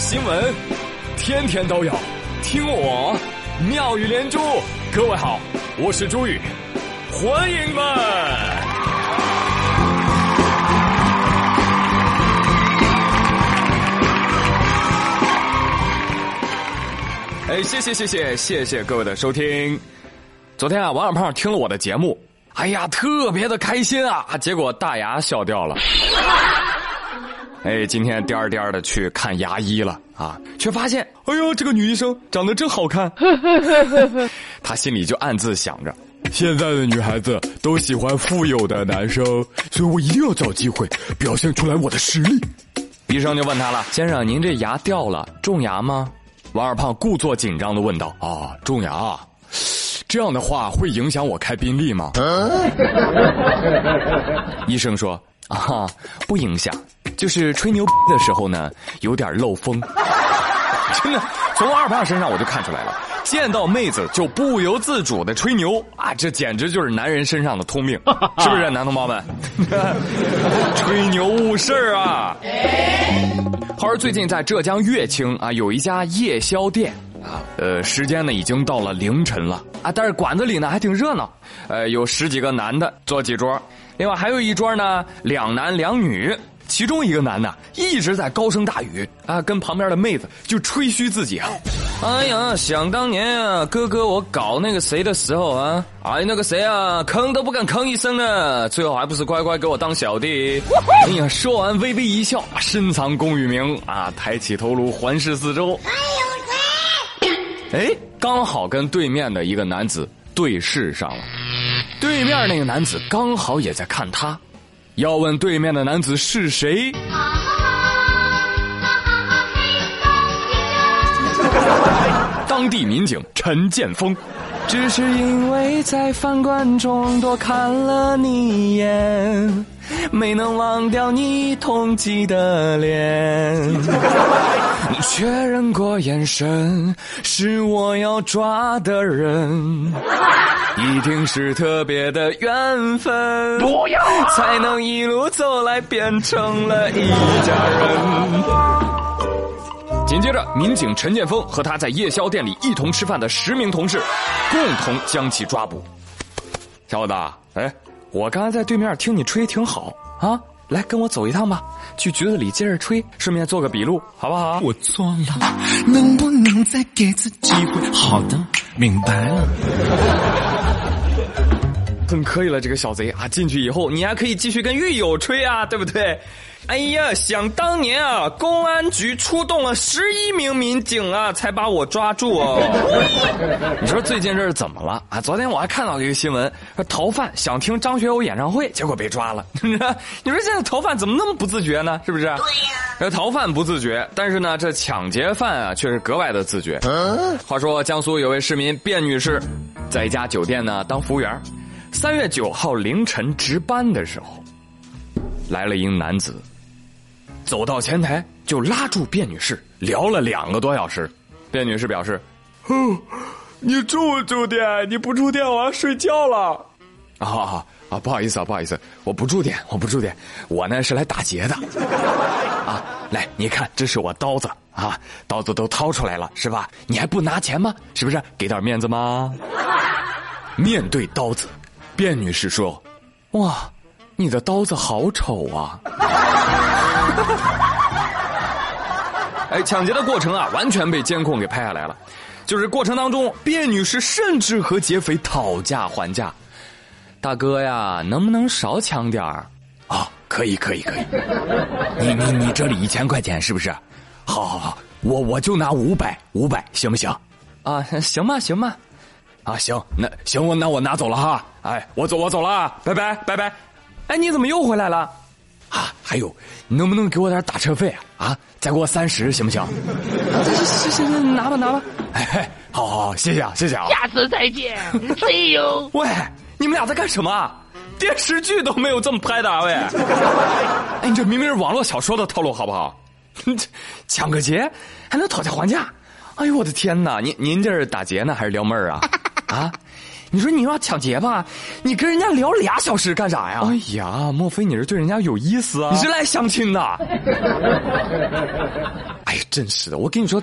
新闻，天天都有，听我妙语连珠。各位好，我是朱宇，欢迎们。哎，谢谢谢谢谢谢各位的收听。昨天啊，王小胖听了我的节目，哎呀，特别的开心啊，结果大牙笑掉了。哎，今天颠儿颠儿的去看牙医了啊，却发现，哎呦，这个女医生长得真好看。他心里就暗自想着，现在的女孩子都喜欢富有的男生，所以我一定要找机会表现出来我的实力。医生就问他了：“先生，您这牙掉了，种牙吗？”王二胖故作紧张的问道：“啊，种牙，这样的话会影响我开宾利吗？” 医生说：“啊，不影响。”就是吹牛的时候呢，有点漏风。真的，从二胖身上我就看出来了，见到妹子就不由自主的吹牛啊，这简直就是男人身上的通病，是不是，男同胞们？吹牛误事儿啊！话说最近在浙江乐清啊，有一家夜宵店啊，呃，时间呢已经到了凌晨了啊，但是馆子里呢还挺热闹，呃，有十几个男的坐几桌，另外还有一桌呢，两男两女。其中一个男的一直在高声大语啊，跟旁边的妹子就吹嘘自己啊。哎呀，想当年啊，哥哥我搞那个谁的时候啊，哎那个谁啊，吭都不敢吭一声呢，最后还不是乖乖给我当小弟。哎呀，说完微微一笑，深藏功与名啊，抬起头颅环视四周。哎，刚好跟对面的一个男子对视上了，对面那个男子刚好也在看他。要问对面的男子是谁？当地民警陈建峰，只是因为在饭馆中多看了你一眼，没能忘掉你痛极的脸。确认过眼神，是我要抓的人。一定是特别的缘分，不要才能一路走来变成了一家人。紧接着，民警陈建峰和他在夜宵店里一同吃饭的十名同事，共同将其抓捕。小伙子，哎，我刚才在对面听你吹挺好啊，来跟我走一趟吧，去局子里接着吹，顺便做个笔录，好不好？我错了，能不能再给次机会？好的，明白了。很可以了，这个小贼啊！进去以后，你还可以继续跟狱友吹啊，对不对？哎呀，想当年啊，公安局出动了十一名民警啊，才把我抓住哦。你说最近这是怎么了啊？昨天我还看到一个新闻，说逃犯想听张学友演唱会，结果被抓了。你说，你说现在逃犯怎么那么不自觉呢？是不是？对呀。逃犯不自觉，但是呢，这抢劫犯啊，却是格外的自觉。话说，江苏有位市民卞女士，在一家酒店呢当服务员。三月九号凌晨值班的时候，来了一个男子，走到前台就拉住卞女士聊了两个多小时。卞女士表示：“哦，你住不住店？你不住店，我要睡觉了。”啊啊，不好意思啊，不好意思，我不住店，我不住店，我呢是来打劫的。啊，来，你看，这是我刀子啊，刀子都掏出来了，是吧？你还不拿钱吗？是不是？给点面子吗？面对刀子。卞女士说：“哇，你的刀子好丑啊！” 哎，抢劫的过程啊，完全被监控给拍下来了。就是过程当中，卞女士甚至和劫匪讨价还价：“大哥呀，能不能少抢点儿？啊，可以，可以，可以。你你你这里一千块钱是不是？好好好，我我就拿五百，五百行不行？啊，行吧，行吧。”啊，行，那行我那我拿走了哈，哎，我走我走了，拜拜拜拜，哎，你怎么又回来了？啊，还有，你能不能给我点打车费啊？啊，再给我三十行不行？行行行，拿吧拿吧，哎，好好好，谢谢啊谢谢啊，下次再见，See you。喂，你们俩在干什么？电视剧都没有这么拍的啊喂！哎，你这明明是网络小说的套路好不好？抢个劫还能讨价还价？哎呦我的天哪！您您这是打劫呢还是撩妹儿啊？啊，你说你要抢劫吧，你跟人家聊俩小时干啥呀？哎呀，莫非你是对人家有意思啊？你是来相亲的？哎呀，真是的，我跟你说，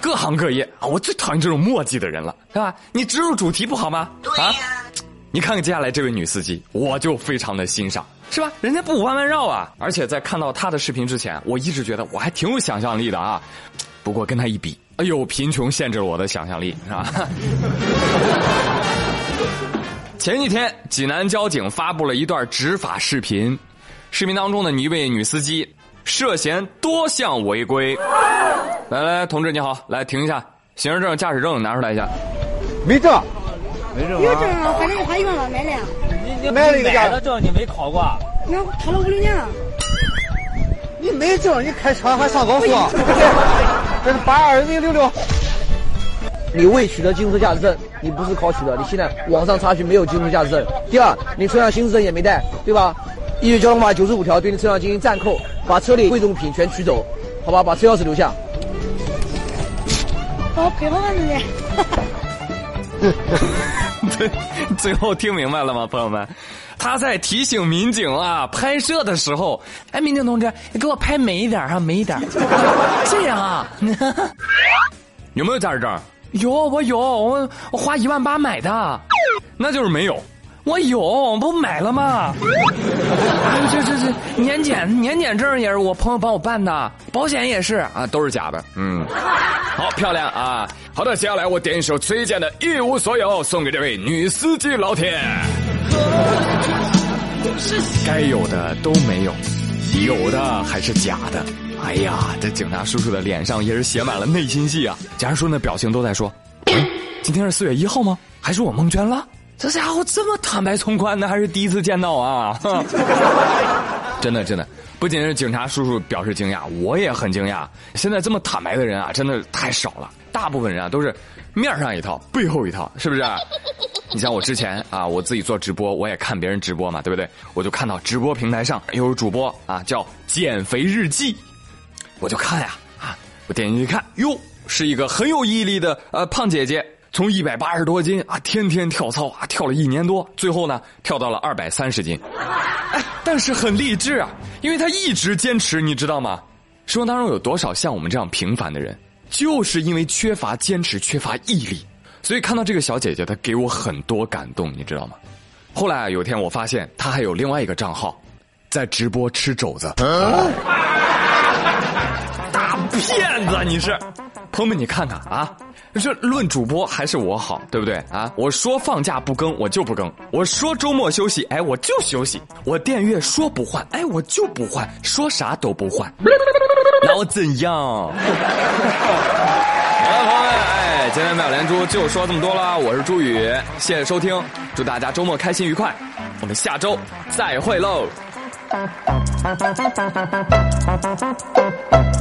各行各业啊，我最讨厌这种墨迹的人了，是吧？你植入主题不好吗？啊，你看看接下来这位女司机，我就非常的欣赏，是吧？人家不弯弯绕啊，而且在看到她的视频之前，我一直觉得我还挺有想象力的啊。不过跟她一比，哎呦，贫穷限制了我的想象力，是吧？前几天，济南交警发布了一段执法视频，视频当中的一位女司机涉嫌多项违规。来来，同志你好，来停一下，行驶证、驾驶证拿出来一下。没证没证，有证啊，反正我花一万八买的。你你买了一个驾驶证你没考过？那考了五六年了。你没证，你开车还上高速？这是八二零六六。你未取得机动车驾驶证，你不是考取的，你现在网上查询没有机动车驾驶证。第二，你车辆行驶证也没带，对吧？依据交通法九十五条，对你车辆进行暂扣，把车里贵重品全取走，好吧？把车钥匙留下。好，配合我们的。最最后听明白了吗，朋友们？他在提醒民警啊，拍摄的时候，哎，民警同志，你给我拍美一点哈，美一点。这样啊？有没有驾驶证？有，我有，我我花一万八买的，那就是没有。我有，不买了吗？这这这年检年检证也是我朋友帮我办的，保险也是啊，都是假的。嗯，好漂亮啊！好的，接下来我点一首崔健的《一无所有》，送给这位女司机老铁。该有的都没有，有的还是假的。哎呀，这警察叔叔的脸上也是写满了内心戏啊！警察叔叔的表情都在说：“ 今天是四月一号吗？还是我蒙圈了？这家伙这么坦白从宽的，还是第一次见到啊！” 真的，真的，不仅是警察叔叔表示惊讶，我也很惊讶。现在这么坦白的人啊，真的太少了。大部分人啊，都是面上一套，背后一套，是不是？你像我之前啊，我自己做直播，我也看别人直播嘛，对不对？我就看到直播平台上有主播啊，叫减肥日记。我就看呀，啊，我点进去看，哟，是一个很有毅力的呃胖姐姐，从一百八十多斤啊，天天跳操啊，跳了一年多，最后呢跳到了二百三十斤，哎，但是很励志啊，因为她一直坚持，你知道吗？生活当中有多少像我们这样平凡的人，就是因为缺乏坚持，缺乏毅力，所以看到这个小姐姐，她给我很多感动，你知道吗？后来啊有一天我发现她还有另外一个账号，在直播吃肘子。骗子，你是，朋友们，你看看啊，这论主播还是我好，对不对啊？我说放假不更，我就不更；我说周末休息，哎，我就休息；我电阅说不换，哎，我就不换，说啥都不换，那我怎样？好了，朋友们，哎，今天妙连珠就说这么多啦，我是朱宇，谢谢收听，祝大家周末开心愉快，我们下周再会喽。